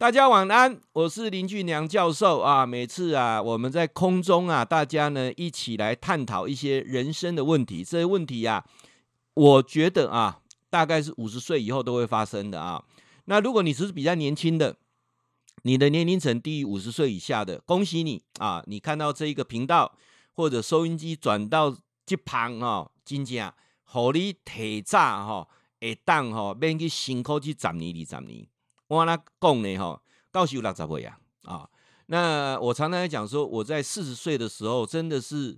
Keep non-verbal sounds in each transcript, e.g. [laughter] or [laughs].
大家晚安，我是林俊良教授啊。每次啊，我们在空中啊，大家呢一起来探讨一些人生的问题。这些问题啊，我觉得啊，大概是五十岁以后都会发生的啊。那如果你是比较年轻的，你的年龄层低于五十岁以下的，恭喜你啊！你看到这一个频道或者收音机转到这旁啊，真正互你提早哈，会当哈，免去辛苦去十年二十年。我那讲呢，哈，到时有六十岁啊，啊，那我常常讲说，我在四十岁的时候真的是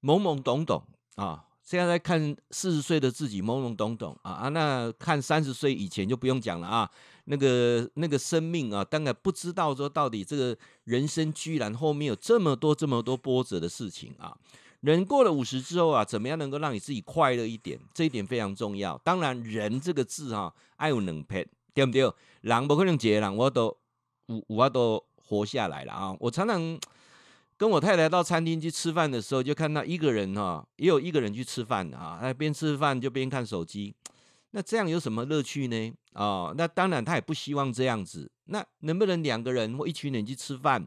懵懵懂懂啊，现在在看四十岁的自己懵懵懂懂啊啊，那看三十岁以前就不用讲了啊，那个那个生命啊，当然不知道说到底这个人生居然后面有这么多这么多波折的事情啊，人过了五十之后啊，怎么样能够让你自己快乐一点？这一点非常重要。当然，人这个字哈、啊，爱有能撇。对不对？人不可能一个人，我都我我都活下来了啊！我常常跟我太太到餐厅去吃饭的时候，就看到一个人哈，也有一个人去吃饭啊，他边吃饭就边看手机，那这样有什么乐趣呢？啊，那当然他也不希望这样子。那能不能两个人或一群人去吃饭？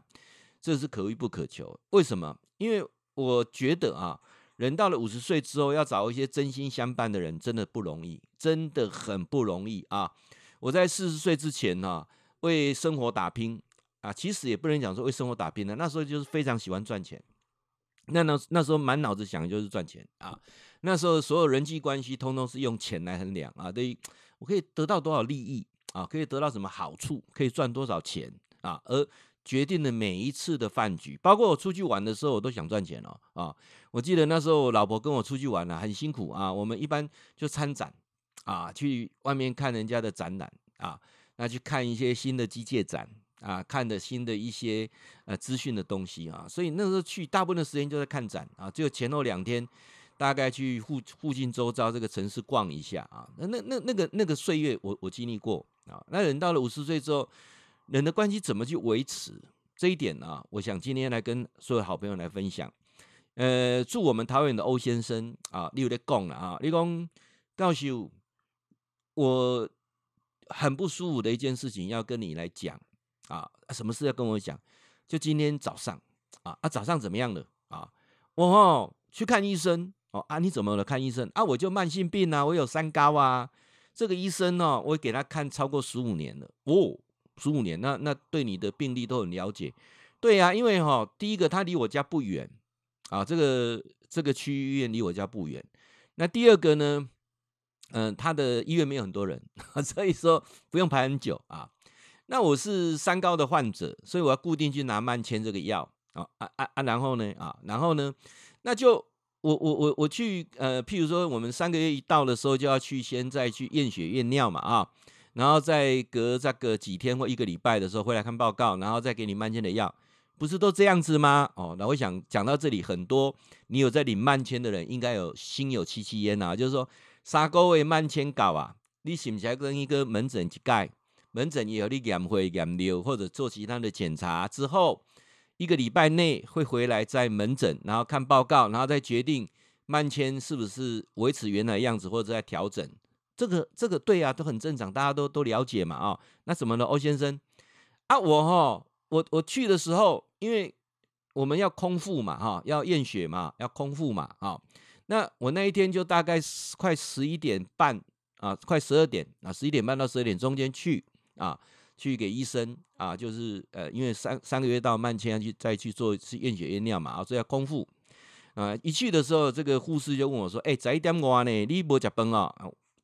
这是可遇不可求。为什么？因为我觉得啊，人到了五十岁之后，要找一些真心相伴的人，真的不容易，真的很不容易啊。我在四十岁之前呢、为生活打拼啊，其实也不能讲说为生活打拼的，那时候就是非常喜欢赚钱。那那那时候满脑子想的就是赚钱啊，那时候所有人际关系通通是用钱来衡量啊，对，我可以得到多少利益啊，可以得到什么好处，可以赚多少钱啊，而决定了每一次的饭局，包括我出去玩的时候，我都想赚钱哦啊。我记得那时候我老婆跟我出去玩啊，很辛苦啊，我们一般就参展。啊，去外面看人家的展览啊，那去看一些新的机械展啊，看的新的一些呃资讯的东西啊，所以那时候去大部分的时间就在看展啊，只有前后两天大概去附附近周遭这个城市逛一下啊，那那那那个那个岁月我我经历过啊，那人到了五十岁之后，人的关系怎么去维持这一点呢、啊？我想今天来跟所有好朋友来分享。呃，祝我们桃园的欧先生啊，你有在讲了啊，你讲告诉。我很不舒服的一件事情要跟你来讲啊，什么事要跟我讲？就今天早上啊啊，早上怎么样了啊？我哦去看医生哦啊，你怎么了？看医生啊？我就慢性病啊，我有三高啊。这个医生哦，我给他看超过十五年了哦，十五年，那那对你的病例都很了解。对呀，因为哈，第一个他离我家不远啊，这个这个区医院离我家不远。那第二个呢？嗯，他的医院没有很多人，[laughs] 所以说不用排很久啊。那我是三高的患者，所以我要固定去拿慢签这个药啊啊啊！然后呢啊，然后呢，那就我我我我去呃，譬如说我们三个月一到的时候，就要去先再去验血验尿嘛啊，然后再隔这个几天或一个礼拜的时候回来看报告，然后再给你慢签的药，不是都这样子吗？哦，那我想讲到这里，很多你有在领慢签的人，应该有心有戚戚焉呐，就是说。三个月慢签到啊，你是不是要跟一个门诊去盖？门诊也有你验血验尿或者做其他的检查之后，一个礼拜内会回来在门诊，然后看报告，然后再决定慢签是不是维持原来样子或者在调整。这个这个对啊，都很正常，大家都都了解嘛啊、那怎么了，欧先生？啊，我哈，我我去的时候，因为我们要空腹嘛哈，要验血嘛，要空腹嘛啊。那我那一天就大概快十一点半啊，快十二点啊，十一点半到十二点中间去啊，去给医生啊，就是呃，因为三三个月到慢签要去再去做一次验血验尿嘛，啊，所以要空腹啊。一去的时候，这个护士就问我说：“哎、欸，十一点我呢，你没吃饭啊？”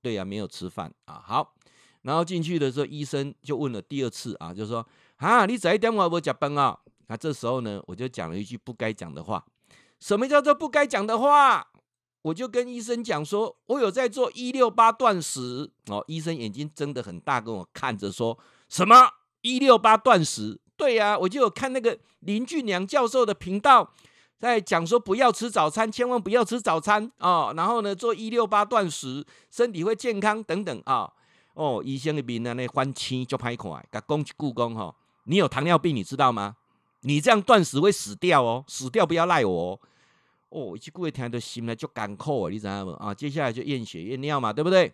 对呀、没有吃饭啊。好，然后进去的时候，医生就问了第二次啊，就说：“啊，你十一点我没吃饭啊？”那这时候呢，我就讲了一句不该讲的话。什么叫做不该讲的话？我就跟医生讲说，我有在做一六八断食哦。医生眼睛睁得很大，跟我看着说什么一六八断食？对呀、我就有看那个林俊良教授的频道，在讲说不要吃早餐，千万不要吃早餐哦。然后呢，做一六八断食，身体会健康等等啊。哦，医生的面呢，那翻青就拍款，甲讲一句讲哈，你有糖尿病，你知道吗？你这样断食会死掉哦，死掉不要赖我哦。哦，一句话听到心呢就干枯啊，你知道吗？啊，接下来就验血验尿嘛，对不对？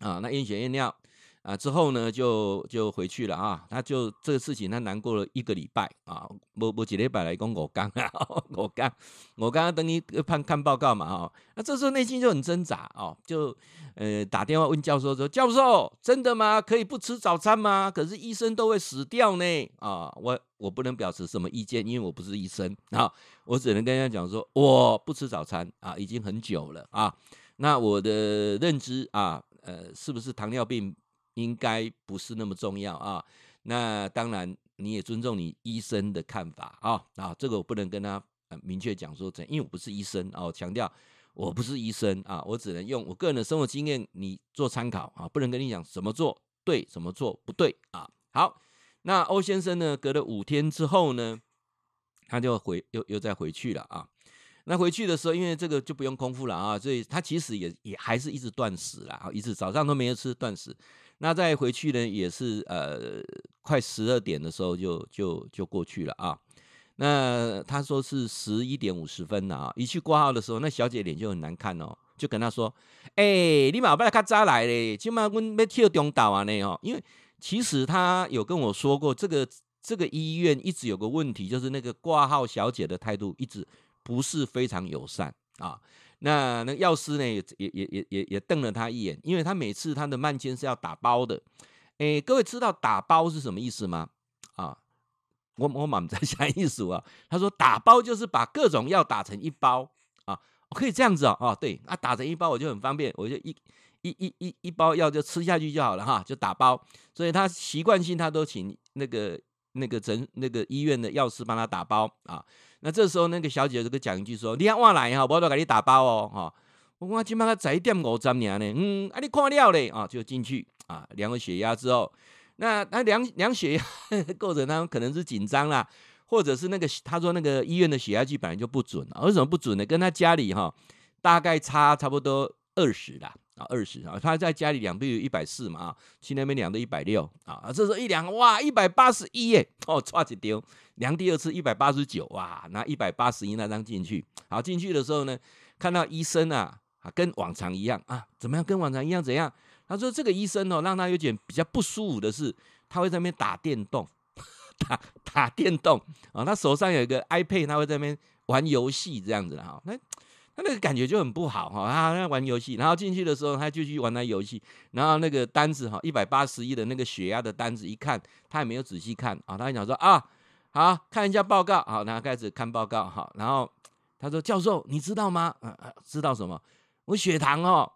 啊，那验血验尿，啊，之后呢，就就回去了啊。他就这个事情，他难过了一个礼拜啊。我我几礼拜来讲我刚啊，我刚我刚刚等你看看报告嘛哈。那这时候内心就很挣扎哦，就呃打电话问教授说：“教授，真的吗？可以不吃早餐吗？可是医生都会死掉呢啊！我我不能表示什么意见，因为我不是医生啊。我只能跟人家讲说，我不吃早餐啊，已经很久了啊。那我的认知啊，呃，是不是糖尿病？”应该不是那么重要啊，那当然你也尊重你医生的看法啊啊，这个我不能跟他明确讲说怎，因为我不是医生啊，我强调我不是医生啊，我只能用我个人的生活经验你做参考啊，不能跟你讲怎么做对，怎么做不对啊。好，那欧先生呢，隔了五天之后呢，他就回又又再回去了啊。那回去的时候，因为这个就不用空腹了啊，所以他其实也也还是一直断食了啊，一直早上都没有吃断食。那再回去呢，也是呃快十二点的时候就就就过去了啊。那他说是十一点五十分了啊，一去挂号的时候，那小姐脸就很难看哦，就跟他说：“哎、你嘛不要卡早来嘞，起码阮要跳中岛啊呢哦。”因为其实他有跟我说过，这个这个医院一直有个问题，就是那个挂号小姐的态度一直不是非常友善啊。那那药师呢也也也也也也瞪了他一眼，因为他每次他的慢签是要打包的。哎，各位知道打包是什么意思吗？啊，我我满在 [laughs] 想意思啊。他说打包就是把各种药打成一包啊，可以这样子哦。哦，对，啊，打成一包我就很方便，我就一一一一一包药就吃下去就好了哈，就打包。所以他习惯性他都请那个那个诊那个医院的药师帮他打包啊。那这时候，那个小姐就跟讲一句说：“你要我来哈，我都给你打包哦，哈。我今麦才一点五十年呢，嗯，啊，你看了嘞，啊，就进去啊，量了血压之后，那他量量血压过程当中可能是紧张啦，或者是那个他说那个医院的血压计本来就不准啊，为什么不准呢？跟他家里哈大概差差不多二十啦。”啊，二十啊，他在家里量都有一百四嘛啊，去那边量都一百六啊，这时候一量哇，一百八十一耶，哦，差一丢，量第二次一百八十九哇，拿一百八十一那张进去，好进去的时候呢，看到医生啊，啊，跟往常一样啊，怎么样？跟往常一样怎样？他说这个医生哦，让他有点比较不舒服的是，他会在那边打电动，[laughs] 打打电动啊，他手上有一个 iPad，他会在那边玩游戏这样子的哈，那。他那个感觉就很不好哈，他在玩游戏，然后进去的时候他就去玩那游戏，然后那个单子哈，一百八十一的那个血压的单子一看，他也没有仔细看啊，他想说啊，好看一下报告，好，然后开始看报告哈，然后他说教授你知道吗？啊，知道什么？我血糖哦，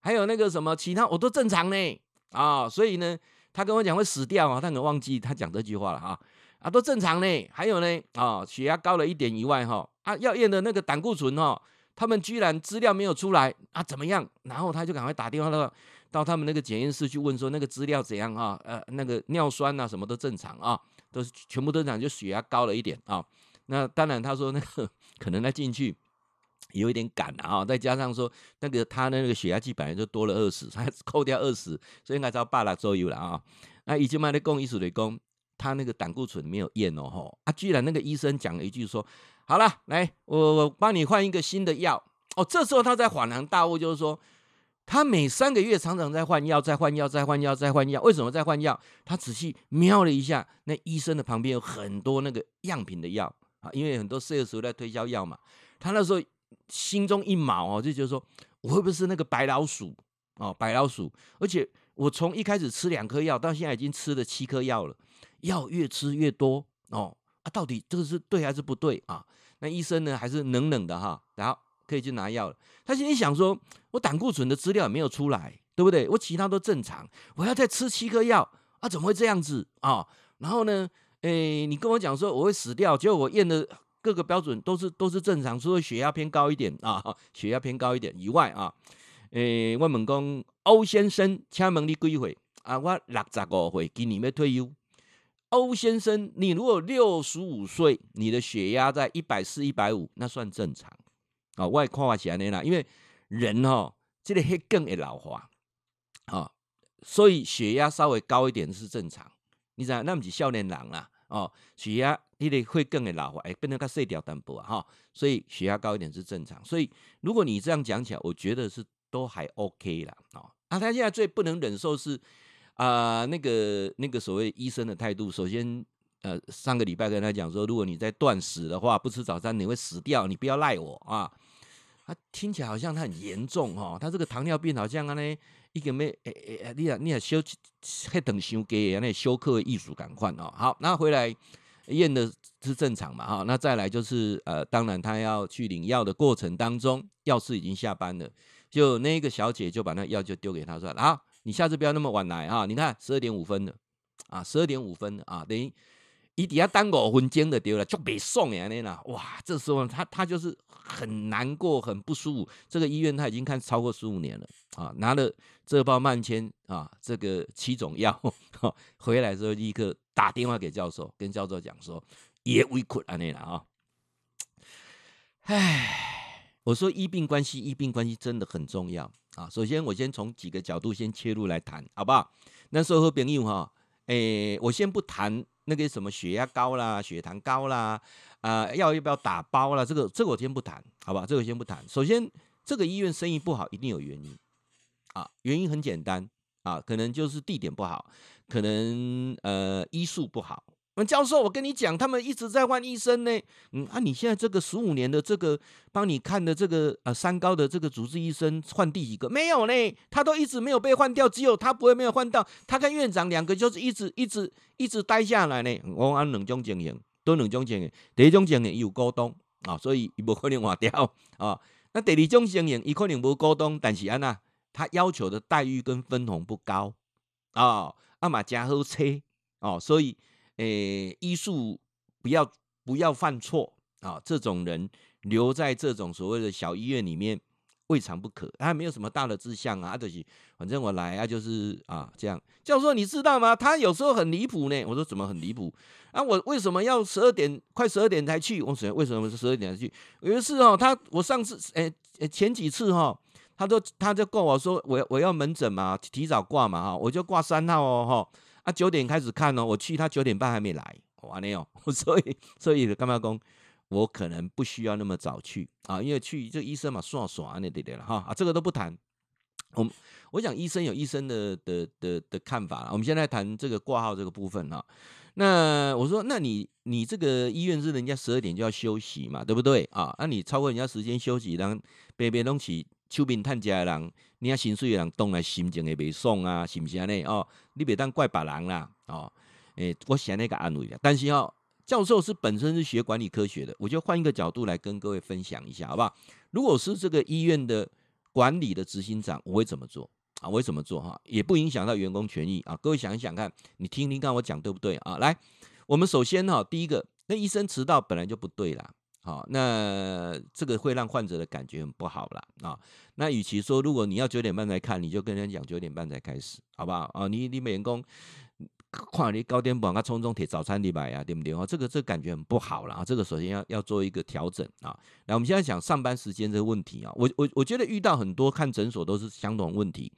还有那个什么其他我都正常呢啊，所以呢，他跟我讲会死掉啊，他可能忘记他讲这句话了哈，啊都正常呢，还有呢啊，血压高了一点以外哈，啊要验的那个胆固醇哈。他们居然资料没有出来啊？怎么样？然后他就赶快打电话到到他们那个检验室去问说那个资料怎样啊？呃，那个尿酸啊什么都正常啊，都是全部正常，就血压高了一点啊。那当然他说那个 [laughs] 可能他进去有一点赶啊，再加上说那个他的那个血压计本来就多了二十，他扣掉二十，所以应该只要八了左右了啊。那已经卖的公医术的工，他那个胆固醇没有验哦吼啊，居然那个医生讲了一句说。好了，来，我我帮你换一个新的药哦。这时候他在恍然大悟，就是说，他每三个月常常在换药，再换药，再换药，再换药。为什么在换药？他仔细瞄了一下，那医生的旁边有很多那个样品的药啊，因为很多 sales 在推销药嘛。他那时候心中一毛哦，就觉得说，我会不会是那个白老鼠哦？白老鼠，而且我从一开始吃两颗药，到现在已经吃了七颗药了，药越吃越多哦。啊，到底这个是对还是不对啊？那医生呢，还是冷冷的哈，然后可以去拿药了。他心里想说：“我胆固醇的资料也没有出来，对不对？我其他都正常，我要再吃七颗药啊？怎么会这样子啊？然后呢，诶，你跟我讲说我会死掉，结果我验的各个标准都是都是正常，除了血压偏高一点啊，血压偏高一点以外啊，诶，我问讲欧先生，请问你几岁啊？我六十五岁，今年要退休。”欧先生，你如果六十五岁，你的血压在一百四、一百五，那算正常啊。我也看法起来呢啦，因为人哦，这个会更会老化啊，所以血压稍微高一点是正常。你知道，那不是少年人啦，哦，血压你得会更会老化，哎，变成个碎掉淡薄，哈，所以血压高一点是正常。所以如果你这样讲起来，我觉得是都还 OK 啦。啊。他现在最不能忍受是。啊、那个那个所谓医生的态度，首先，呃，上个礼拜跟他讲说，如果你在断食的话，不吃早餐你会死掉，你不要赖我啊。他听起来好像他很严重、哦，他这个糖尿病好像啊呢，一个没诶诶，你啊你啊休还等休给那休克艺术感换哦。好，那回来验的是正常嘛哈，那再来就是呃，当然他要去领药的过程当中，药师已经下班了，就那个小姐就把那药就丢给他说，好，你下次不要那么晚来啊，你看十二点五分了啊，十二点五分了啊，等于。伊底下单五分钟的丢了，就别送呀那啦，哇！这时候他他就是很难过，很不舒服。这个医院他已经看超过十五年了啊，拿了这包慢签啊，这个七种药，回来之后立刻打电话给教授，跟教授讲说也委屈啊那啦啊。唉，我说医病关系，医病关系真的很重要啊。首先我先从几个角度先切入来谈，好不好？那时候和朋友哈，诶，我先不谈。那个什么血压高啦，血糖高啦，啊、呃，药要不要打包啦？这个这个我先不谈，好吧？这个先不谈。首先，这个医院生意不好，一定有原因啊。原因很简单啊，可能就是地点不好，可能呃医术不好。教授，我跟你讲，他们一直在换医生呢。嗯啊，你现在这个十五年的这个帮你看的这个呃三高的这个主治医生换第几个？没有呢，他都一直没有被换掉，只有他不会没有换到。他跟院长两个就是一直一直一直待下来呢。我按两种经营，都两种经营。第一种经营有股东啊，所以不可能换掉啊。那第二种经营，伊可能无股东，但是安那他要求的待遇跟分红不高啊，阿嘛加好车哦，所以。诶，医术不要不要犯错啊！这种人留在这种所谓的小医院里面未尝不可。他没有什么大的志向啊，就是反正我来啊，就是啊这样。教授，你知道吗？他有时候很离谱呢。我说怎么很离谱？啊，我为什么要十二点快十二点才去？我说为什么是十二点才去？有一次哦，他我上次诶前几次哈，他都他就跟我说我我要门诊嘛，提早挂嘛哈，我就挂三号哦哈。他九点开始看哦，我去他九点半还没来，完了哟。[laughs] 所以所以干嘛讲？我可能不需要那么早去啊，因为去这医生嘛，算算那对对了哈啊，这个都不谈。我我想医生有医生的的的的看法。我们现在谈这个挂号这个部分啊。那我说，那你你这个医院是人家十二点就要休息嘛，对不对啊？那你超过人家时间休息，让别别东西。手边趁食的人，你啊薪水的人，当然心情会袂爽啊，是不是安尼哦？你别当怪别人啦，哦，诶、我想那个安慰的。但是哦，教授是本身是学管理科学的，我就换一个角度来跟各位分享一下，好不好？如果是这个医院的管理的执行长，我会怎么做啊？我会怎么做哈？也不影响到员工权益啊。各位想一想看，你听听看我讲对不对啊？来，我们首先哈，第一个，那医生迟到本来就不对啦。好，那这个会让患者的感觉很不好了啊。那与其说，如果你要九点半才看，你就跟人讲九点半才开始，好不好啊？你你员工看你高点半，他匆匆提早餐礼拜啊，对不对？哦，这个这感觉很不好了啊。这个首先要要做一个调整啊。那我们现在讲上班时间这个问题啊，我我我觉得遇到很多看诊所都是相同问题。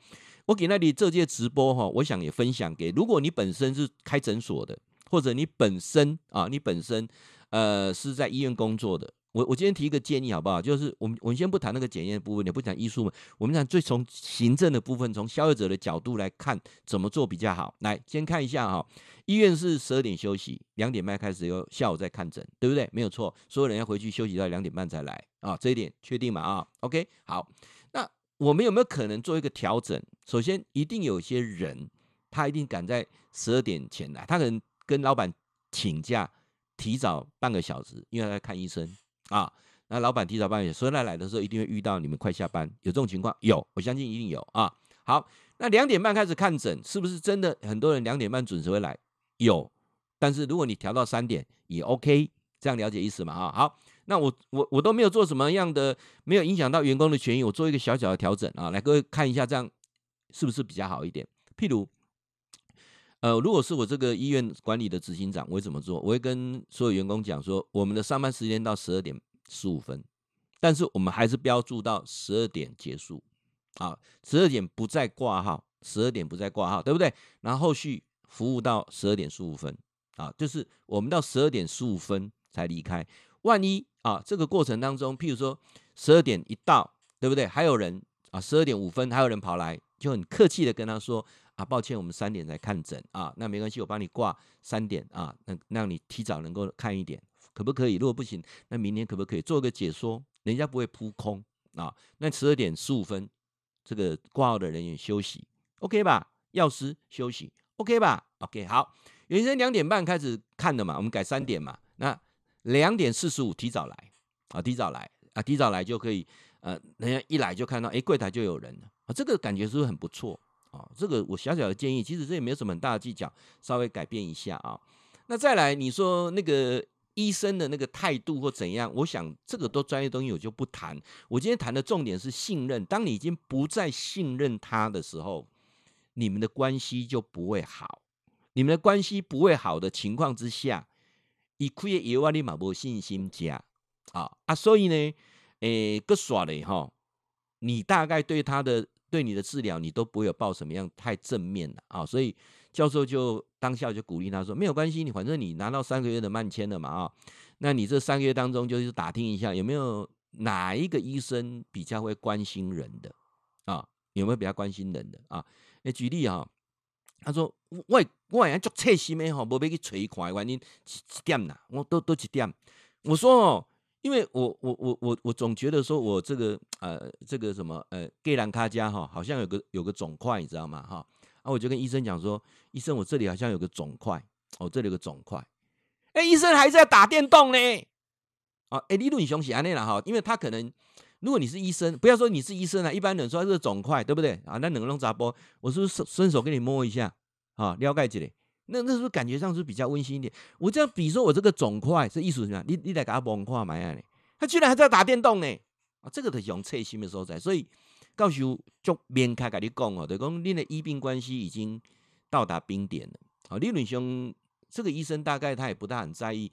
我给那里这届直播哈，我想也分享给，如果你本身是开诊所的，或者你本身啊，你本身。呃，是在医院工作的。我我今天提一个建议好不好？就是我们我们先不谈那个检验的部分，也不讲医术嘛，我们讲最从行政的部分，从消费者的角度来看怎么做比较好。来，先看一下哈，医院是十二点休息，两点半开始又下午再看诊，对不对？没有错，所有人要回去休息到两点半才来啊，这一点确定嘛啊？OK，好，那我们有没有可能做一个调整？首先，一定有些人他一定赶在十二点前来，他可能跟老板请假。提早半个小时，因为他在看医生啊。那老板提早半个小时，所以他来的时候一定会遇到你们快下班，有这种情况？有，我相信一定有啊。好，那两点半开始看诊，是不是真的很多人两点半准时会来？有，但是如果你调到三点也 OK，这样了解意思吗？哈，好，那我我我都没有做什么样的，没有影响到员工的权益，我做一个小小的调整啊，来各位看一下，这样是不是比较好一点？譬如。呃，如果是我这个医院管理的执行长，我会怎么做？我会跟所有员工讲说，我们的上班时间到十二点十五分，但是我们还是标注到十二点结束，啊，十二点不再挂号，十二点不再挂号，对不对？然后后续服务到十二点十五分，啊，就是我们到十二点十五分才离开。万一啊，这个过程当中，譬如说十二点一到，对不对？还有人啊，十二点五分还有人跑来，就很客气的跟他说。啊，抱歉，我们三点才看诊啊，那没关系，我帮你挂三点啊，那让你提早能够看一点，可不可以？如果不行，那明天可不可以做个解说？人家不会扑空啊。那十二点十五分，这个挂号的人员休息，OK 吧？药师休息，OK 吧？OK，好。原先两点半开始看的嘛，我们改三点嘛。那两点四十五提早来啊，提早来啊，提早来就可以。呃，人家一来就看到，哎，柜台就有人了啊，这个感觉是不是很不错啊？这个我小小的建议，其实这也没有什么很大的技巧，稍微改变一下啊。那再来，你说那个医生的那个态度或怎样？我想这个都专业东西，我就不谈。我今天谈的重点是信任。当你已经不再信任他的时候，你们的关系就不会好。你们的关系不会好的情况之下，一亏也万里马不信心加啊啊！所以呢。诶，个耍嘞哈，你大概对他的对你的治疗，你都不会有抱什么样太正面的啊，所以教授就当下就鼓励他说，没有关系，你反正你拿到三个月的慢签了嘛啊，那你这三个月当中就是打听一下有没有哪一个医生比较会关心人的啊，有没有比较关心人的啊？诶，举例啊，他说我我好像足切心的哈，无要去找看，原因一点呐？我都都一点？我说哦。因为我我我我我总觉得说我这个呃这个什么呃盖兰卡加哈好像有个有个肿块你知道吗？哈啊我就跟医生讲说医生我这里好像有个肿块哦这里有个肿块。哎医生还在打电动呢。啊哎理论雄起安内了哈因为他可能如果你是医生不要说你是医生啊一般人说这个肿块对不对？啊那能弄咋播我是不是伸手给你摸一下？啊了解这里那那是不是感觉上是比较温馨一点？我这样比如说我这个肿块是意思什么？你你来给他摸看嘛呀？他居然还在打电动呢！啊，这个是用测心的所在，所以告诉就面开跟你讲哦，对，讲你的医病关系已经到达冰点了。啊，理论上这个医生大概他也不大很在意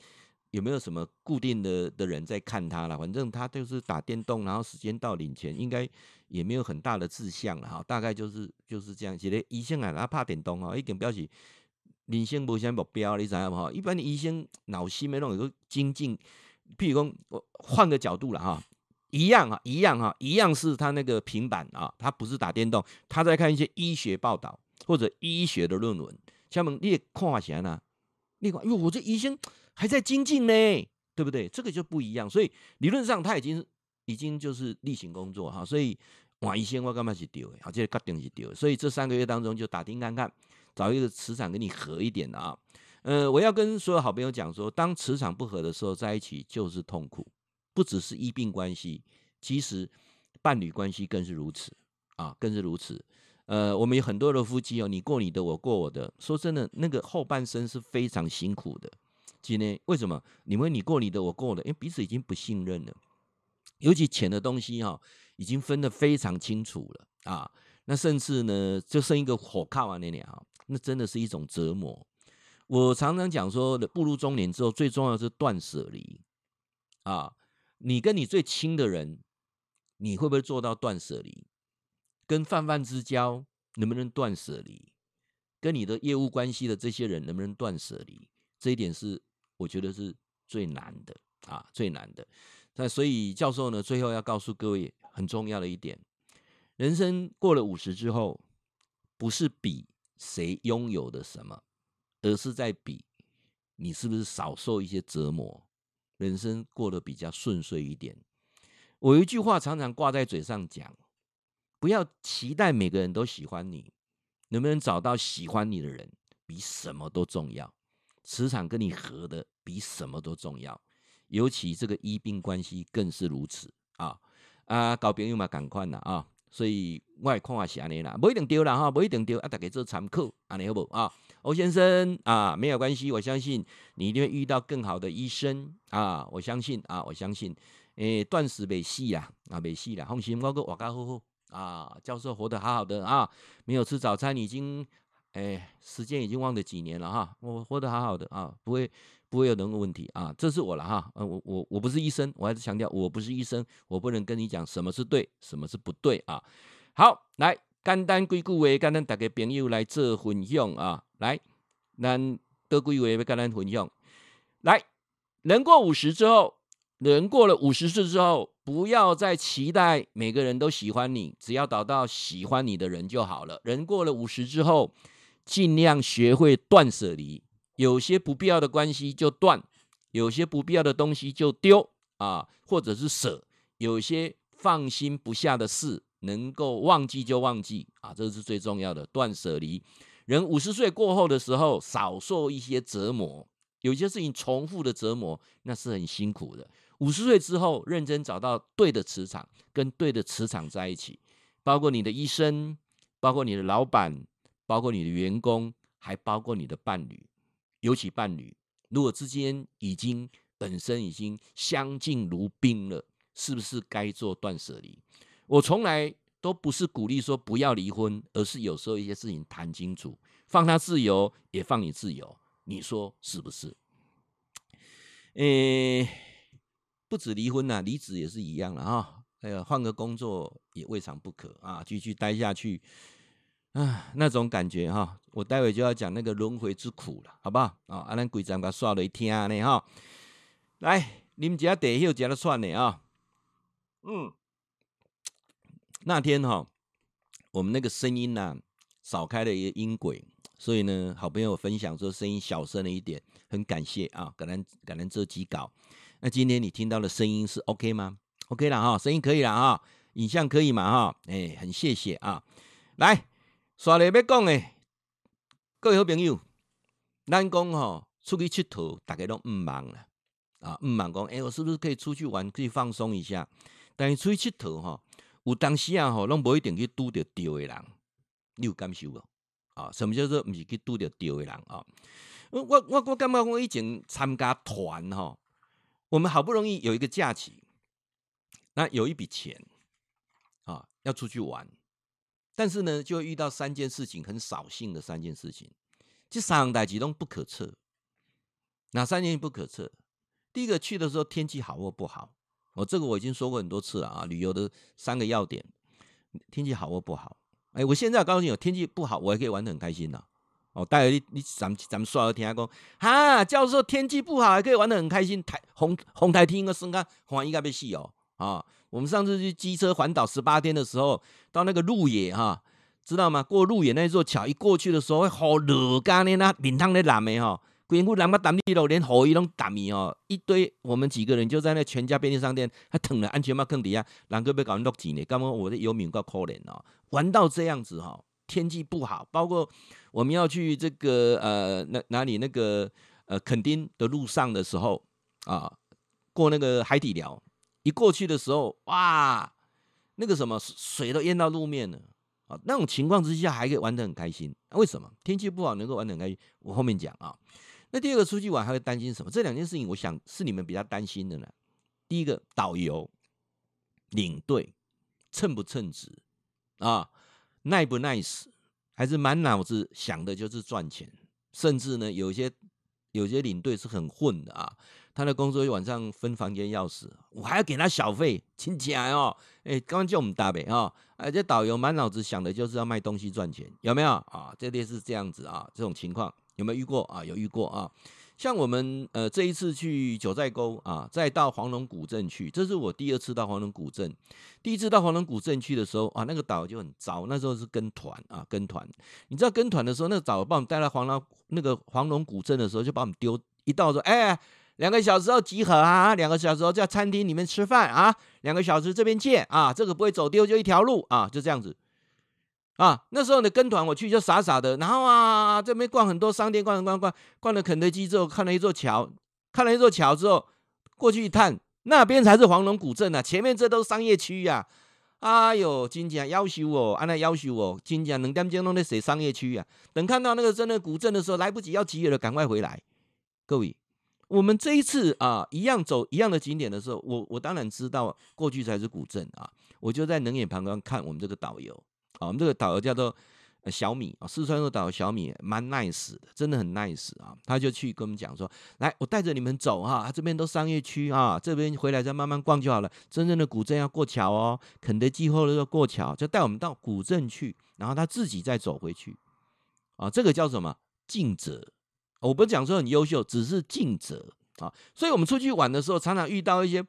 有没有什么固定的的人在看他了，反正他就是打电动，然后时间到领钱，应该也没有很大的志向了哈。大概就是就是这样。其实医生啊，他怕电动啊，一点表示。人生无啥目标，你知道吗？一般的医生脑心没弄有个精进，譬如讲，我换个角度了哈，一样哈，一样哈，一样是他那个平板啊，他不是打电动，他在看一些医学报道或者医学的论文。像我们你也看法啥呢？你看，哟，我这医生还在精进呢，对不对？这个就不一样。所以理论上他已经已经就是例行工作哈。所以王医生我干嘛是丢的？好，这个决定是丢。所以这三个月当中就打听看看。找一个磁场跟你合一点的啊，呃，我要跟所有好朋友讲说，当磁场不合的时候，在一起就是痛苦，不只是医病关系，其实伴侣关系更是如此啊，更是如此。呃，我们有很多的夫妻哦，你过你的，我过我的，说真的，那个后半生是非常辛苦的。今天为什么？因为你过你的，我过我的，因为彼此已经不信任了，尤其钱的东西哈，已经分得非常清楚了啊。那甚至呢，就剩一个火靠啊，那里啊。那真的是一种折磨。我常常讲说，步入中年之后，最重要的是断舍离啊。你跟你最亲的人，你会不会做到断舍离？跟泛泛之交能不能断舍离？跟你的业务关系的这些人能不能断舍离？这一点是我觉得是最难的啊，最难的。那所以教授呢，最后要告诉各位很重要的一点：人生过了五十之后，不是比。谁拥有的什么，而是在比你是不是少受一些折磨，人生过得比较顺遂一点。我有一句话常常挂在嘴上讲：不要期待每个人都喜欢你，能不能找到喜欢你的人，比什么都重要。磁场跟你合的比什么都重要，尤其这个医病关系更是如此啊！啊，搞朋友嘛，赶快了啊！所以我的看法是安尼啦，不一定对啦哈，不一定对啊，大家做参考，安尼好不啊？欧先生啊，没有关系，我相信你一定会遇到更好的医生啊，我相信啊，我相信，诶，断食没戏啦，啊，没戏啦，放心，我个活得好好啊，教授活得好好的啊，没有吃早餐已经，诶，时间已经忘了几年了哈，我活得好好的啊，不会。不会有任何问题啊，这是我了哈，呃，我我我不是医生，我还是强调我不是医生，我不能跟你讲什么是对，什么是不对啊。好，来简单几句话，跟咱大家朋友来做分享啊，来，咱多几位要跟咱分享。来，人过五十之后，人过了五十岁之后，不要再期待每个人都喜欢你，只要找到喜欢你的人就好了。人过了五十之后，尽量学会断舍离，有些不必要的关系就断，有些不必要的东西就丢啊，或者是舍，有些放心不下的事，能够忘记就忘记啊，这个是最重要的断舍离。人五十岁过后的时候，少受一些折磨，有些事情重复的折磨，那是很辛苦的。五十岁之后，认真找到对的磁场，跟对的磁场在一起，包括你的医生，包括你的老板，包括你的员工，还包括你的伴侣。尤其伴侣，如果之间已经本身已经相敬如宾了，是不是该做断舍离？我从来都不是鼓励说不要离婚，而是有时候一些事情谈清楚，放他自由，也放你自由，你说是不是？诶。不止离婚呐、啊，离职也是一样了啊！哎呀，换个工作也未尝不可啊！继续待下去啊，那种感觉哈、我待会就要讲那个轮回之苦了，好不好？啊，阿咱规章给刷了一听呢哈。来，你们家得又加了串呢啊。嗯，那天哈、我们那个声音呢、啊，少开了一个音轨，所以呢，好朋友分享说声音小声了一点，很感谢啊，感恩感恩这几稿。那今天你听到的声音是 OK 吗？OK 了哈，声音可以了哈，影像可以嘛哈？哎，很谢谢啊。来，刷了要讲诶，各位好朋友，咱讲吼出去佚佗，大家都唔忙了啊，唔忙讲，哎，我是不是可以出去玩，可以放松一下？但是出去佚佗哈，有当时啊吼，拢无一定去拄着对的人，你有感受无？啊，什么叫做唔是去拄着对的人啊？我我我感觉我以前参加团吼。我们好不容易有一个假期，那有一笔钱，啊，要出去玩，但是呢，就遇到三件事情，很扫兴的三件事情，这三大几都不可测。哪三件不可测？第一个去的时候天气好或不好，我这个我已经说过很多次了啊，旅游的三个要点，天气好或不好。哎，我现在告诉你，天气不好，我还可以玩得很开心呐。哦，待会你你咱们咱们说了听下讲，哈，教授天气不好还可以玩得很开心，台红红台听个声啊，欢应该被戏哦啊！我们上次去机车环岛十八天的时候，到那个鹿野哈，知道吗？过鹿野那座桥一过去的时候，会好热干的那面汤的蓝莓哈，鬼哭蓝个淡米咯，连火一拢淡米哦，一堆我们几个人就在那全家便利商店，还疼了安全帽坑底下，两个被搞落几年，刚刚我的游民够可怜哦，玩到这样子哈。天气不好，包括我们要去这个呃哪哪里那个呃垦丁的路上的时候啊，过那个海底寮，一过去的时候，哇，那个什么水都淹到路面了啊！那种情况之下还可以玩得很开心，为什么？天气不好能够玩得很开心？我后面讲啊。那第二个出去玩还会担心什么？这两件事情，我想是你们比较担心的呢。第一个，导游、领队称不称职啊？耐不耐死，还是满脑子想的就是赚钱，甚至呢，有些有些领队是很混的啊，他的工作晚上分房间钥匙，我还要给他小费，亲戚哦，哎，刚刚叫我们打呗啊，哎，这导游满脑子想的就是要卖东西赚钱，有没有啊？这类是这样子啊，这种情况有没有遇过啊？有遇过啊。像我们呃这一次去九寨沟啊，再到黄龙古镇去，这是我第二次到黄龙古镇。第一次到黄龙古镇去的时候啊，那个导游就很糟，那时候是跟团啊，跟团。你知道跟团的时候，那个导游把我们带到黄龙那个黄龙古镇的时候，就把我们丢一到说，哎，两个小时后集合啊，两个小时后在餐厅里面吃饭啊，两个小时这边见啊，这个不会走丢，就一条路啊，就这样子。啊，那时候你跟团我去就傻傻的，然后啊这边逛很多商店，逛逛逛逛了肯德基之后，看了一座桥，看了一座桥之后，过去一探，那边才是黄龙古镇啊，前面这都是商业区呀、啊，哎呦，真正夭寿哦，按那夭寿哦，真正两点钟都在写商业区啊，等看到那个真的古镇的时候，来不及要集合了，赶快回来。各位，我们这一次啊，一样走一样的景点的时候，我我当然知道过去才是古镇啊，我就在冷眼旁观看我们这个导游。啊，我们这个导游叫做小米啊，四川的导游小米蛮 nice 的，真的很 nice 啊。他就去跟我们讲说：“来，我带着你们走哈，这边都商业区啊，这边回来再慢慢逛就好了。真正的古镇要过桥哦，肯德基后的要过桥，就带我们到古镇去，然后他自己再走回去。啊，这个叫什么？尽责。我不是讲说很优秀，只是尽责啊。所以我们出去玩的时候，常常遇到一些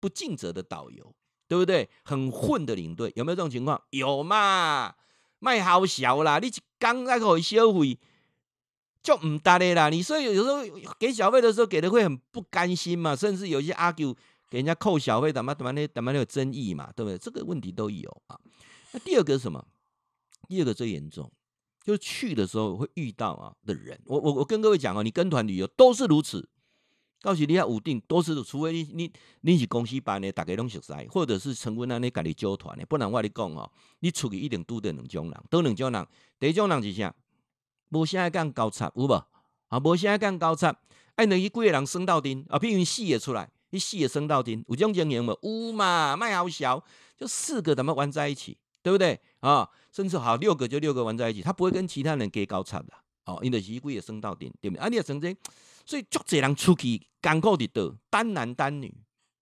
不尽责的导游，对不对？很混的领队，有没有这种情况？有嘛？卖好小啦，你刚那个消费就唔搭的啦。你所以有时候给小费的时候，给的会很不甘心嘛，甚至有一些 argue 给人家扣小费，怎么怎么的，怎么有争议嘛，对不对？这个问题都有啊。那第二个是什么？第二个最严重，就去的时候会遇到啊的人。我我我跟各位讲哦，你跟团旅游都是如此。到时你要稳定，都是除非你你你是公司办的，大家拢熟悉，或者是成军那你家己组团的，不然我跟你讲哦，你出去一定拄着两种人，都两种人。第一种人是啥？无啥敢交叉，有无？啊，无啥敢交叉。哎，两伊几个人升到顶啊，比如四个出来，你四个升到顶，有种情形无？有嘛，卖好小，就四个怎么玩在一起，对不对？啊，甚至好六个就六个玩在一起，他不会跟其他人给交叉的。哦，因为是伊几个升到顶，对不对？啊，你也曾经。所以足侪人出去艰苦伫倒，单男单女，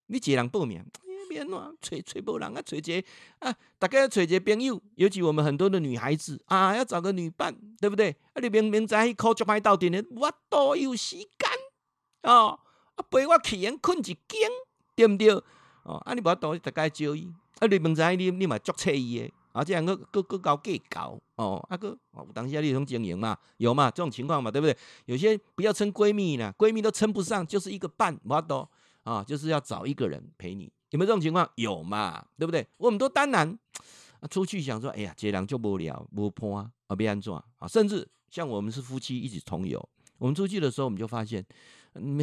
你一人报名，免哪找找无人啊，找一个啊，大家要找一个朋友，尤其我们很多的女孩子啊，要找个女伴，对不对？啊，你明明知迄苦足歹斗阵的，我都有时间哦，啊陪我去演困一更，对不对？哦，啊你无多大家招伊，啊你明知你你嘛足戚伊的。啊，这样个个个搞计搞哦，阿哥哦，当下你种经营嘛，有嘛这种情况嘛，对不对？有些不要称闺蜜呢，闺蜜都称不上，就是一个伴，我都啊，就是要找一个人陪你，有没有这种情况？有嘛，对不对？我们都单男，出去想说，哎呀，这人就无聊，无伴啊，别安怎啊？甚至像我们是夫妻一起同游，我们出去的时候，我们就发现，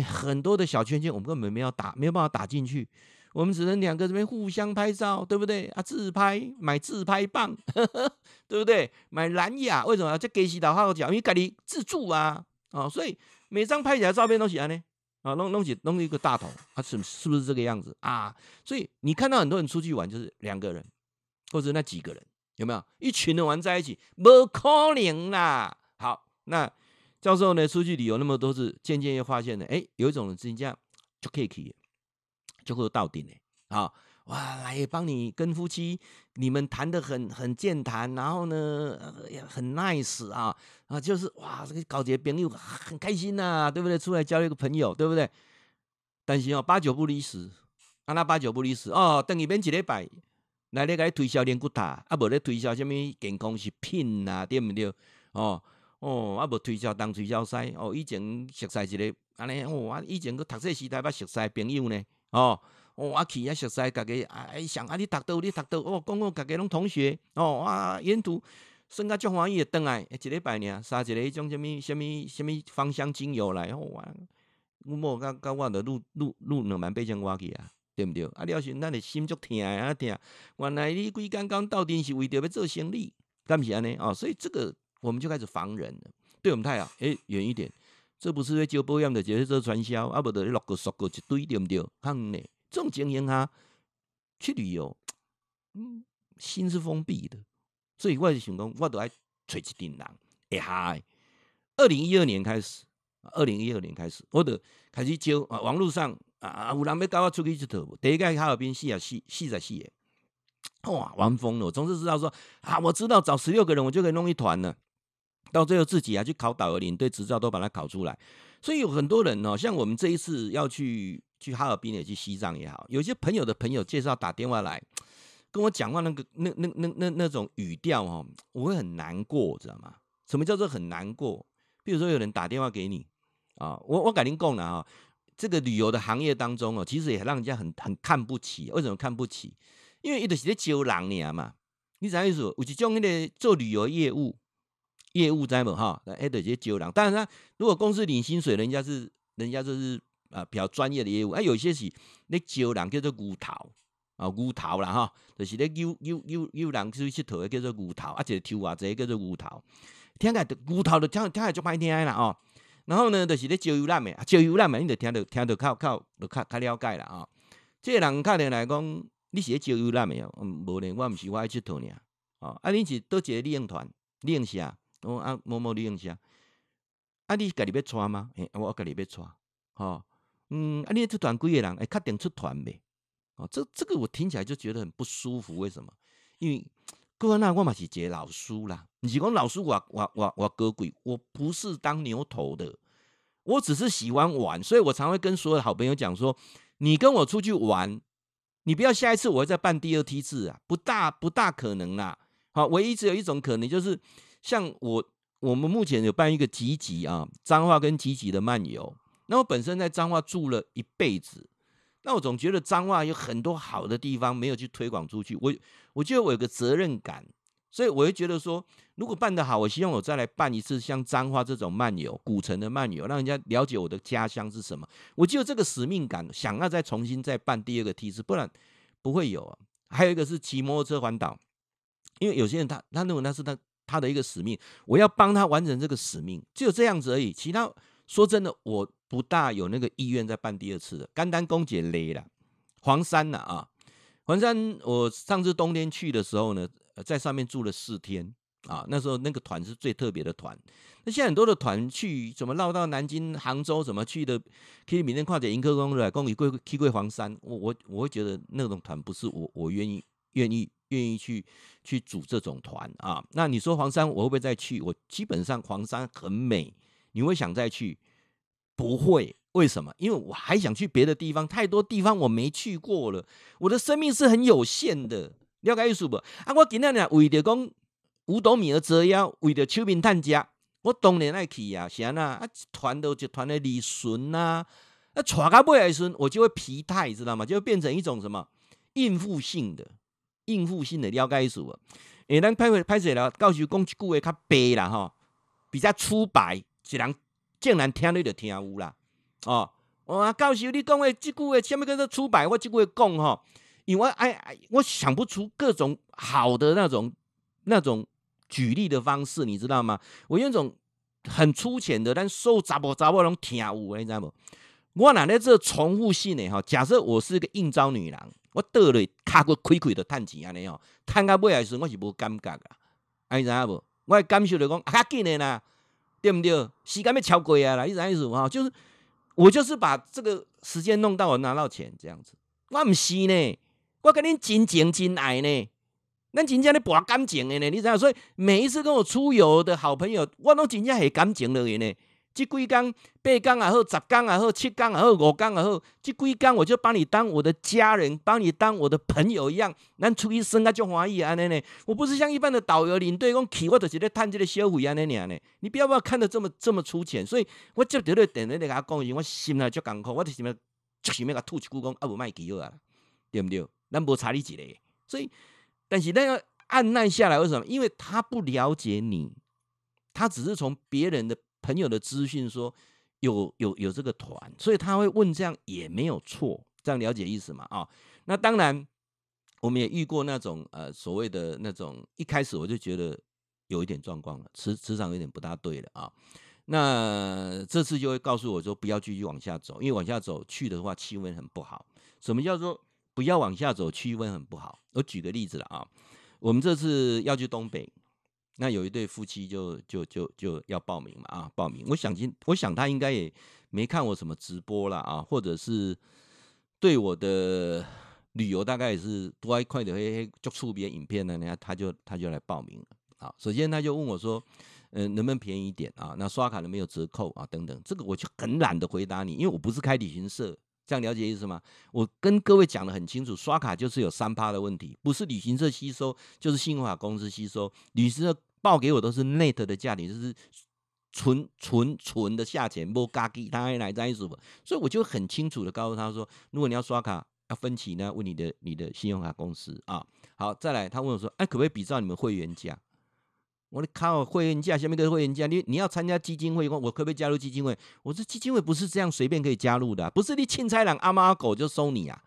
很多的小圈圈，我们根本没有打，没有办法打进去。我们只能两个这边互相拍照，对不对啊？自拍买自拍棒，呵 [laughs] 呵对不对？买蓝牙为什么要这给洗澡号角？因为家里自助啊，啊、所以每张拍起来照片都喜欢呢，啊，弄弄起弄一个大头，啊，是是不是这个样子啊？所以你看到很多人出去玩就是两个人，或者那几个人，有没有一群人玩在一起？不可能啦！好，那教授呢？出去旅游那么多次，渐渐又发现了，哎，有一种人是这样就可以可以。就会到顶嘞，啊，哇，来帮你跟夫妻，你们谈得很很健谈，然后呢，也很 nice 啊，啊，就是哇，这个搞这些朋友很开心呐、啊，对不对？出来交一个朋友，对不对？但是哦，八九不离十，啊，那八九不离十哦，等于免一礼拜来咧给推销连骨塔，啊，无咧推销什么健康食品啊，对不对？哦哦，啊，无推销当推销师，哦，以前熟悉一个，安尼哦，啊，以前个读册时代捌熟悉朋友呢。哦，我去遐，熟悉家己，哎，想啊，你读到你读到，哦，讲讲家己拢同学，哦，啊，沿途算甲足欢喜的，转来一礼拜尔，杀一个迄种什么什么什么芳香精油来，哦，啊，我某甲甲我的录录录两万八千瓦去啊，对不对？啊，了是咱的心足疼啊疼，原来你规工工到底是为着要做生意，敢不是安尼？哦，所以这个我们就开始防人了，对我们太好，诶，远一点。这不是在招保险的，就是做传销，啊，不得六个、十个一堆，对不对？哼呢，这种情形哈，去旅游，嗯，心是封闭的，所以我就想讲，我都爱找一群人，哎嗨，二零一二年开始，二零一二年开始，我就开始招啊，网络上啊，有人要跟我出去佚佗，第一个哈尔滨四十四，四十四个，哇，玩疯了！我总是知道说，啊，我知道找十六个人，我就可以弄一团了。到最后自己啊去考导游领队执照，都把它考出来，所以有很多人哦，像我们这一次要去去哈尔滨也去西藏也好，有些朋友的朋友介绍打电话来跟我讲话，那个那那那那那种语调哦，我会很难过，知道吗？什么叫做很难过？比如说有人打电话给你啊，我我改天讲了啊，这个旅游的行业当中哦，其实也让人家很很看不起。为什么看不起？因为一直是在招人呀嘛，你啥意思？有一种那个做旅游业务。业务在嘛哈，那还得去招人。当然，他如果公司领薪水，人家是人家就是啊比较专业的业务。啊，有些是那招人叫做牛头啊，牛头啦哈，就是咧有有有有人出去佚佗的叫做牛头，啊，一个抽啊，这叫做牛头。听起来牛头就听听起来就歹听啦哦。然后呢，就是咧招游览的，招游览的，你就听着听着较较就较较了解啦啊。这个人可能来讲，你是咧招游览的哦，嗯，无呢，我毋是我爱佚佗尔哦。啊，你是倒一个旅行团，旅行社。我啊，某某旅行社，啊，你家己要带吗？诶、我家己要带，吼、哦，嗯，啊，你出团几个人？诶、欸，确定出团没？哦，这这个我听起来就觉得很不舒服。为什么？因为哥那我嘛是一个老师啦，你是讲老师我我我我哥贵，我不是当牛头的，我只是喜欢玩，所以我常会跟所有好朋友讲说，你跟我出去玩，你不要下一次我再办第二梯次啊，不大不大可能啦。好，唯一只有一种可能就是像我，我们目前有办一个集集啊，彰化跟集集的漫游。那我本身在彰化住了一辈子，那我总觉得彰化有很多好的地方没有去推广出去，我我觉得我有个责任感。所以我会觉得说，如果办得好，我希望我再来办一次像彰化这种漫游，古城的漫游，让人家了解我的家乡是什么。我就有这个使命感，想要再重新再办第二个梯次，不然不会有啊。还有一个是骑摩托车环岛，因为有些人他他认为那是他他的一个使命，我要帮他完成这个使命，只有这样子而已。其他说真的，我不大有那个意愿再办第二次的。甘丹公姐累了，黄山了啊，黄山，我上次冬天去的时候呢。在上面住了四天啊，那时候那个团是最特别的团。那现在很多的团去，怎么绕到南京、杭州，怎么去的？可以明天跨界迎客公路来，公里贵去贵黄山。我我我会觉得那种团不是我我愿意愿意愿意去去组这种团啊。那你说黄山我会不会再去？我基本上黄山很美，你会想再去？不会，为什么？因为我还想去别的地方，太多地方我没去过了。我的生命是很有限的。了解意思不？啊，我今天呢为着讲五斗米而折腰，为着手面趁食，我当然爱去啊。是安那啊，一团都一团的利顺呐，啊，带到尾来时，我就会疲态，知道吗？就会变成一种什么应付性的、应付性的了解意思不？诶，咱拍会拍摄了，告诉讲一句话较白啦吼，比较粗白，是人竟然听你就听有啦。哦，我告诉你讲的即句话，什么叫做粗白？我即句话讲吼。因为哎哎，我想不出各种好的那种那种举例的方式，你知道吗？我用一种很粗浅的，但受杂波杂波那种听有，你知道不？我哪咧这重复性的哈？假设我是一个应招女郎，我倒了卡过亏亏的叹气安尼哦，趁到尾来时我是无感觉啊，你知影无？我的感受就讲啊，紧诶啦，对不对？时间要超过啊啦，你知影意思哈？就是我就是把这个时间弄到我拿到钱这样子，我毋是呢。我跟你真情真爱呢，咱真正咧博感情的呢，你知影？所以每一次跟我出游的好朋友，我都真正系感情了呢。这几天八天也好，十天也好，七天也好，五天也好，这几天我就把你当我的家人，把你当我的朋友一样。咱出去耍啊，就欢喜安尼呢。我不是像一般的导游领队，讲去我就是咧趁这个消费安尼呢。你不要不要看得这么这么粗浅。所以我接到咧电话咧甲讲，我心内就艰苦，我就想要就想要甲吐一句讲啊，无卖去好啊，对不对？咱不差你一个，所以，但是那个按捺下来，为什么？因为他不了解你，他只是从别人的朋友的资讯说有有有这个团，所以他会问这样也没有错，这样了解意思嘛？啊，那当然我们也遇过那种呃所谓的那种，一开始我就觉得有一点状况了，磁磁场有点不大对了啊。那这次就会告诉我说不要继续往下走，因为往下走去的话气温很不好。什么叫做？不要往下走，气温很不好。我举个例子了啊，我们这次要去东北，那有一对夫妻就就就就要报名嘛啊，报名。我想今我想他应该也没看我什么直播了啊，或者是对我的旅游大概也是多一块的嘿嘿就出别影片呢，人家他就他就来报名了好。首先他就问我说，嗯、能不能便宜一点啊？那刷卡有没有折扣啊？等等，这个我就很懒得回答你，因为我不是开旅行社。这样了解意思吗？我跟各位讲的很清楚，刷卡就是有三趴的问题，不是旅行社吸收，就是信用卡公司吸收。旅行社报给我都是 net 的价钱，就是纯纯纯的价钱，不加给他来这样子。所以我就很清楚的告诉他说，如果你要刷卡要分期呢，问你的你的信用卡公司啊。好，再来，他问我说，哎，可不可以比照你们会员价？我的靠，会员价下面个会员价，你你要参加基金会，我可不可以加入基金会？我说基金会不是这样随便可以加入的，不是你钦差人阿猫阿狗就收你啊！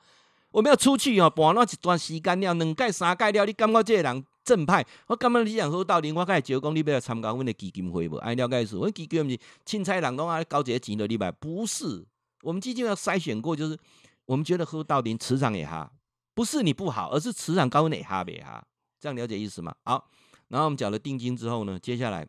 我们要出去哦，半那一段时间了，两届三届了，你感觉这个人正派？我感觉你想好道理，我开始就讲你要参加我们的基金会不？哎，了解意思？我基金会不是凊彩人拢爱搞这些钱的，你白不是？我们基金会要筛选过，就是我们觉得好道理，磁场也哈，不是你不好，而是磁场高你哈别哈，这样了解意思吗？好。然后我们缴了定金之后呢，接下来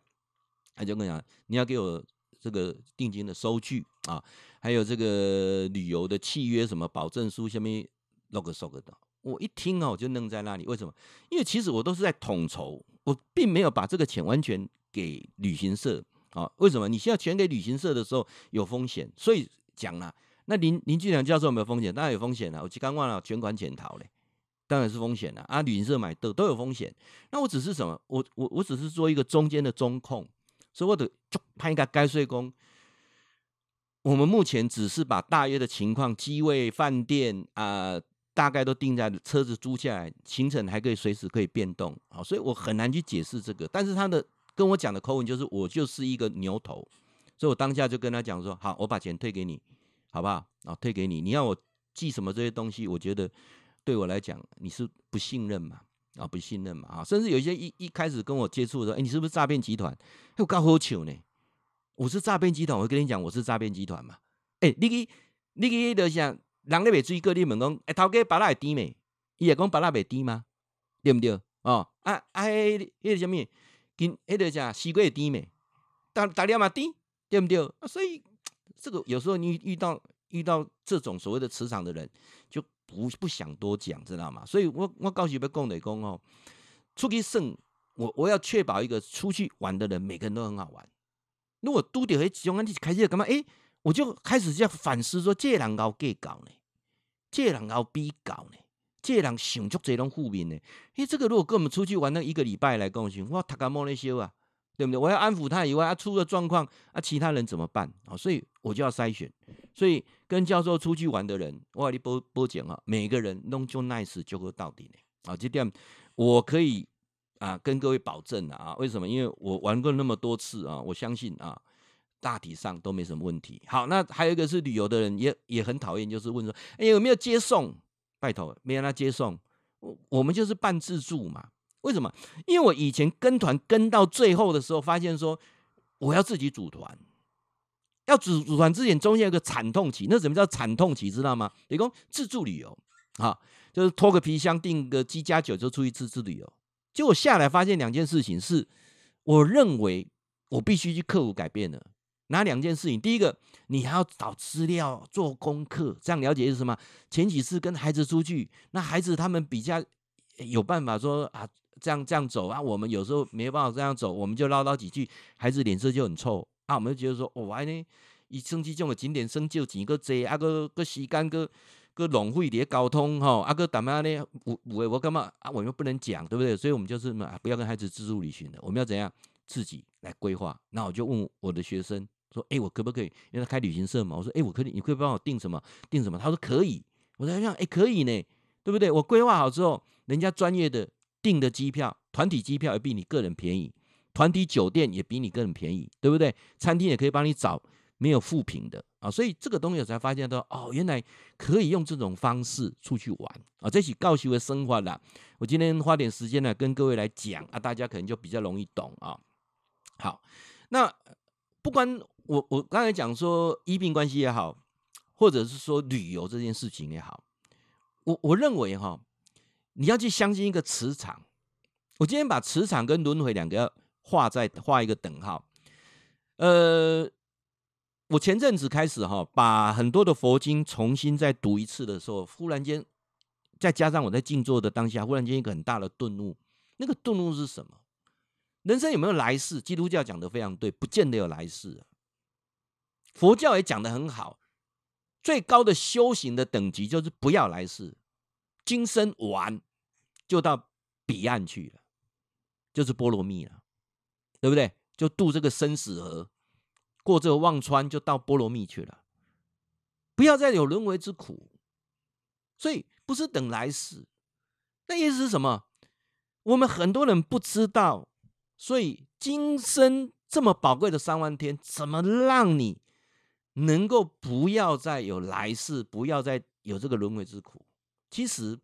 他就跟我讲，你要给我这个定金的收据啊，还有这个旅游的契约什么保证书下面 log log 的。我一听哦，我就愣在那里。为什么？因为其实我都是在统筹，我并没有把这个钱完全给旅行社啊，为什么？你现在钱给旅行社的时候有风险，所以讲了。那林林俊良教授有没有风险？当然有风险了。我刚忘了全款潜逃嘞，当然是风险了啊！旅行社买的都有风险。那我只是什么？我我我只是做一个中间的中控，所以我得就判一个该税工。我们目前只是把大约的情况、机位、饭店啊、大概都定在车子租下来，行程还可以随时可以变动啊，所以我很难去解释这个。但是他的跟我讲的口吻就是，我就是一个牛头，所以我当下就跟他讲说：好，我把钱退给你。好不好？啊，退给你。你要我寄什么这些东西？我觉得对我来讲，你是不信任嘛？啊，不信任嘛？啊，甚至有一些一一开始跟我接触的时候，哎，你是不是诈骗集团？哎，我刚好糗呢。我是诈骗集团，我会跟你讲，我是诈骗集团嘛。哎，你去你去的像人咧袂水过，你问讲，哎，头家巴拉会甜没？伊也讲巴拉袂甜吗？对不对？哦，啊啊，迄迄个什么？跟迄个啥西瓜会甜没？大大粒嘛甜，对不对？啊，所以。[tsk] 这个有时候你遇到遇到这种所谓的磁场的人，就不不想多讲，知道吗？所以我我告诉别共得工哦，出去胜，我我要确保一个出去玩的人，每个人都很好玩。如果都得其中，你开始干嘛？哎，我就开始在反思说，这人搞计搞呢？这人搞比搞呢？这人想足这种负面呢？哎，这个如果跟我们出去玩那一个礼拜来共行，我他干嘛那些啊？对不对？我要安抚他以外，他出了状况，啊，其他人怎么办啊？所以我就要筛选。所以跟教授出去玩的人，我跟你报报讲啊，每个人弄就 nice 就会到底呢。啊，这点我可以啊跟各位保证啊。为什么？因为我玩过那么多次啊，我相信啊，大体上都没什么问题。好，那还有一个是旅游的人也也很讨厌，就是问说，哎，有没有接送？拜托，没让他接送，我我们就是半自助嘛。为什么？因为我以前跟团跟到最后的时候，发现说我要自己组团，要组组团之前中间有个惨痛期。那什么叫惨痛期？知道吗？你讲自助旅游啊，就是拖个皮箱订个机加酒就出去自助旅游。结果下来发现两件事情是，我认为我必须去克服改变的哪两件事情？第一个，你还要找资料做功课，这样了解是什么？前几次跟孩子出去，那孩子他们比较有办法说啊。这样这样走啊，我们有时候没办法这样走，我们就唠叨几句，孩子脸色就很臭啊。我们就觉得说，哦，安尼，一生气这种景点生就几个贼，啊个个时间个个浪费的交通哈，啊个怎么样呢？我我我干嘛啊？我们又不能讲，对不对？所以我们就是嘛，不要跟孩子自助旅行的，我们要怎样自己来规划。那我就问我的学生说，哎，我可不可以？因为他开旅行社嘛，我说，哎，我可以，你可以帮我订什么？订什么？他说可以。我在想，哎，可以呢，对不对？我规划好之后，人家专业的。订的机票，团体机票也比你个人便宜，团体酒店也比你个人便宜，对不对？餐厅也可以帮你找没有副品的啊，所以这个东西我才发现到哦，原来可以用这种方式出去玩啊，这是教学的生活啦。我今天花点时间来跟各位来讲啊，大家可能就比较容易懂啊。好，那不管我我刚才讲说医病关系也好，或者是说旅游这件事情也好，我我认为哈。你要去相信一个磁场，我今天把磁场跟轮回两个画在画一个等号。呃，我前阵子开始哈，把很多的佛经重新再读一次的时候，忽然间再加上我在静坐的当下，忽然间一个很大的顿悟。那个顿悟是什么？人生有没有来世？基督教讲的非常对，不见得有来世。佛教也讲的很好，最高的修行的等级就是不要来世。今生完就到彼岸去了，就是波罗蜜了，对不对？就渡这个生死河，过这个忘川，就到波罗蜜去了。不要再有轮回之苦，所以不是等来世。那意思是什么？我们很多人不知道，所以今生这么宝贵的三万天，怎么让你能够不要再有来世，不要再有这个轮回之苦？其实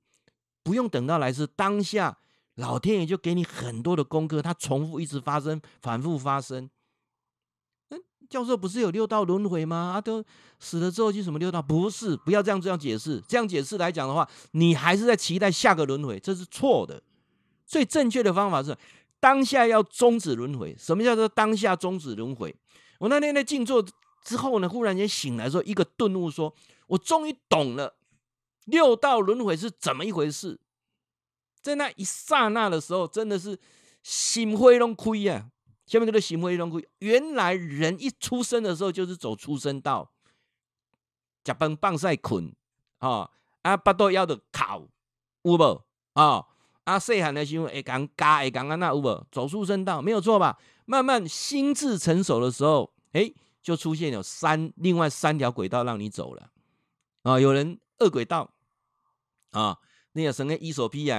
不用等到来世，当下老天爷就给你很多的功课，它重复一直发生，反复发生。嗯，教授不是有六道轮回吗？啊，都死了之后去什么六道？不是，不要这样这样解释。这样解释来讲的话，你还是在期待下个轮回，这是错的。最正确的方法是当下要终止轮回。什么叫做当下终止轮回？我那天在静坐之后呢，忽然间醒来说一个顿悟，说我终于懂了。六道轮回是怎么一回事？在那一刹那的时候，真的是心灰都亏啊，下面这个行为龙骨，原来人一出生的时候就是走出生道，食饭放晒困，啊，啊，巴肚枵的哭，有无？啊，啊，细汉的时候会讲加会讲安那有无？走出生道没有错吧？慢慢心智成熟的时候，哎、就出现有三另外三条轨道让你走了，啊，有人二轨道，啊，你要生个伊索比亚，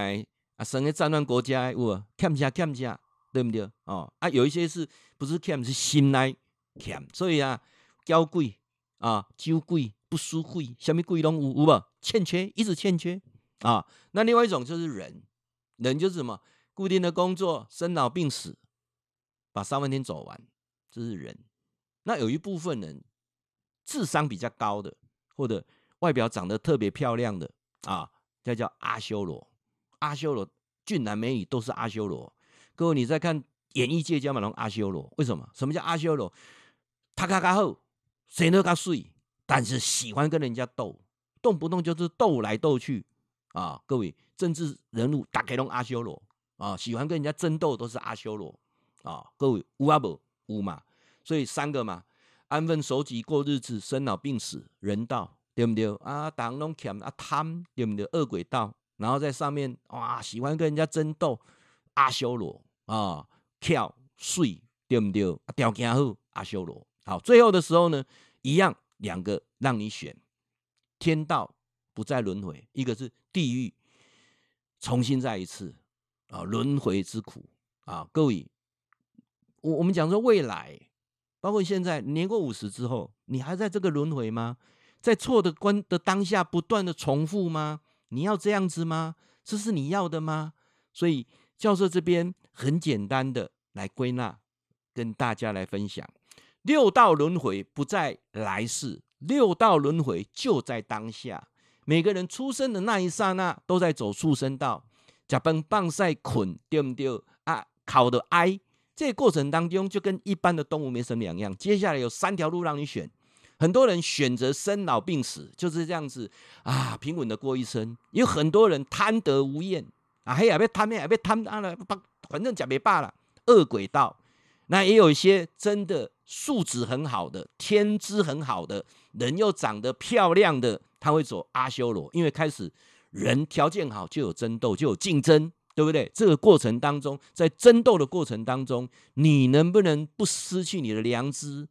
啊，生个战乱国家，有无？欠下欠下。对不对？哦啊，有一些是不是欠是心内欠，所以啊，交贵啊，酒贵不输贵，什么贵拢有有无？欠缺，一直欠缺啊。那另外一种就是人，人就是什么？固定的工作，生老病死，把三万天走完，这是人。那有一部分人智商比较高的，或者外表长得特别漂亮的啊，叫叫阿修罗。阿修罗俊男美女都是阿修罗。各位，你在看演艺界叫马龙阿修罗，为什么？什么叫阿修罗？他卡卡后，谁都卡水，但是喜欢跟人家斗，动不动就是斗来斗去啊！各位，政治人物大概拢阿修罗啊，喜欢跟人家争斗都是阿修罗啊！各位，有啊不？有嘛？所以三个嘛，安分守己过日子，生老病死，人道对不对？啊，当拢欠啊贪对不对？恶鬼道，然后在上面哇，喜欢跟人家争斗。阿修罗啊，跳碎对不对？条件好，阿修罗好。最后的时候呢，一样两个让你选，天道不再轮回，一个是地狱，重新再一次啊，轮回之苦啊。各位，我我们讲说未来，包括现在年过五十之后，你还在这个轮回吗？在错的关的当下不断的重复吗？你要这样子吗？这是你要的吗？所以。教授这边很简单的来归纳，跟大家来分享：六道轮回不在来世，六道轮回就在当下。每个人出生的那一刹那，都在走畜生道。假崩棒赛捆，对不对？啊，考的哀，这过程当中就跟一般的动物没什么两样。接下来有三条路让你选，很多人选择生老病死，就是这样子啊，平稳的过一生。有很多人贪得无厌。啊，嘿，也别贪，也别贪啊了，反正讲别罢了。恶鬼道，那也有一些真的素质很好的、天资很好的人，又长得漂亮的，他会走阿修罗。因为开始人条件好，就有争斗，就有竞争，对不对？这个过程当中，在争斗的过程当中，你能不能不失去你的良知？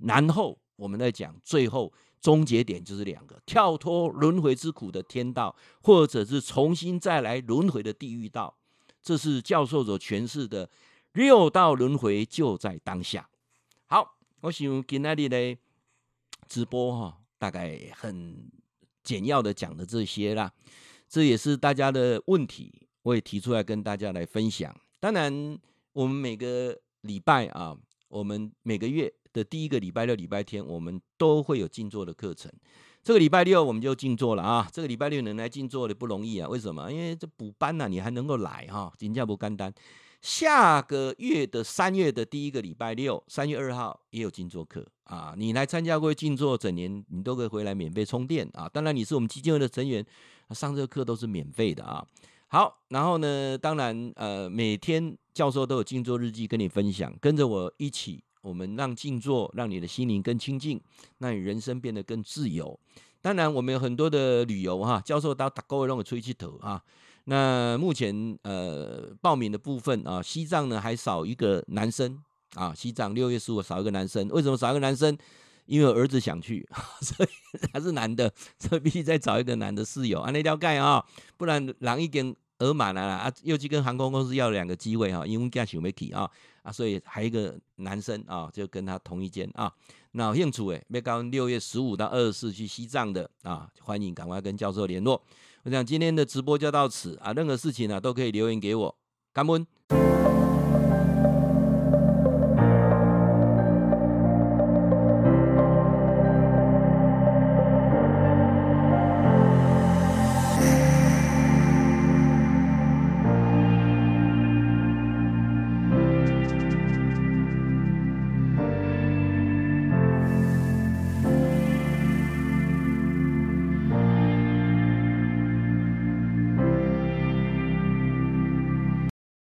然后我们在讲最后。终结点就是两个：跳脱轮回之苦的天道，或者是重新再来轮回的地狱道。这是教授所诠释的六道轮回就在当下。好，我想今天的直播哈，大概很简要的讲的这些啦。这也是大家的问题，我也提出来跟大家来分享。当然，我们每个礼拜啊，我们每个月。的第一个礼拜六、礼拜天，我们都会有静坐的课程。这个礼拜六我们就静坐了啊！这个礼拜六能来静坐的不容易啊，为什么？因为这补班呐、你还能够来哈，真叫不干单。下个月的三月的第一个礼拜六，三月二号也有静坐课啊！你来参加过静坐，整年你都可以回来免费充电啊！当然你是我们基金会的成员，上这个课都是免费的啊。好，然后呢，当然呃，每天教授都有静坐日记跟你分享，跟着我一起。我们让静坐，让你的心灵更清净，让你人生变得更自由。当然，我们有很多的旅游哈，教授到打勾让我吹气头啊。那目前呃报名的部分啊，西藏呢还少一个男生啊，西藏六月十五少一个男生。为什么少一个男生？因为儿子想去，[laughs] 所以他是男的，所以必须再找一个男的室友啊，那条盖啊，不然狼一点额满了啊，又去跟航空公司要两个机位哈，因为家想没去啊。啊，所以还有一个男生啊，就跟他同一间啊。那有兴趣诶，要到六月十五到二十四去西藏的啊，欢迎赶快跟教授联络。我想今天的直播就到此啊，任何事情呢、都可以留言给我。干杯。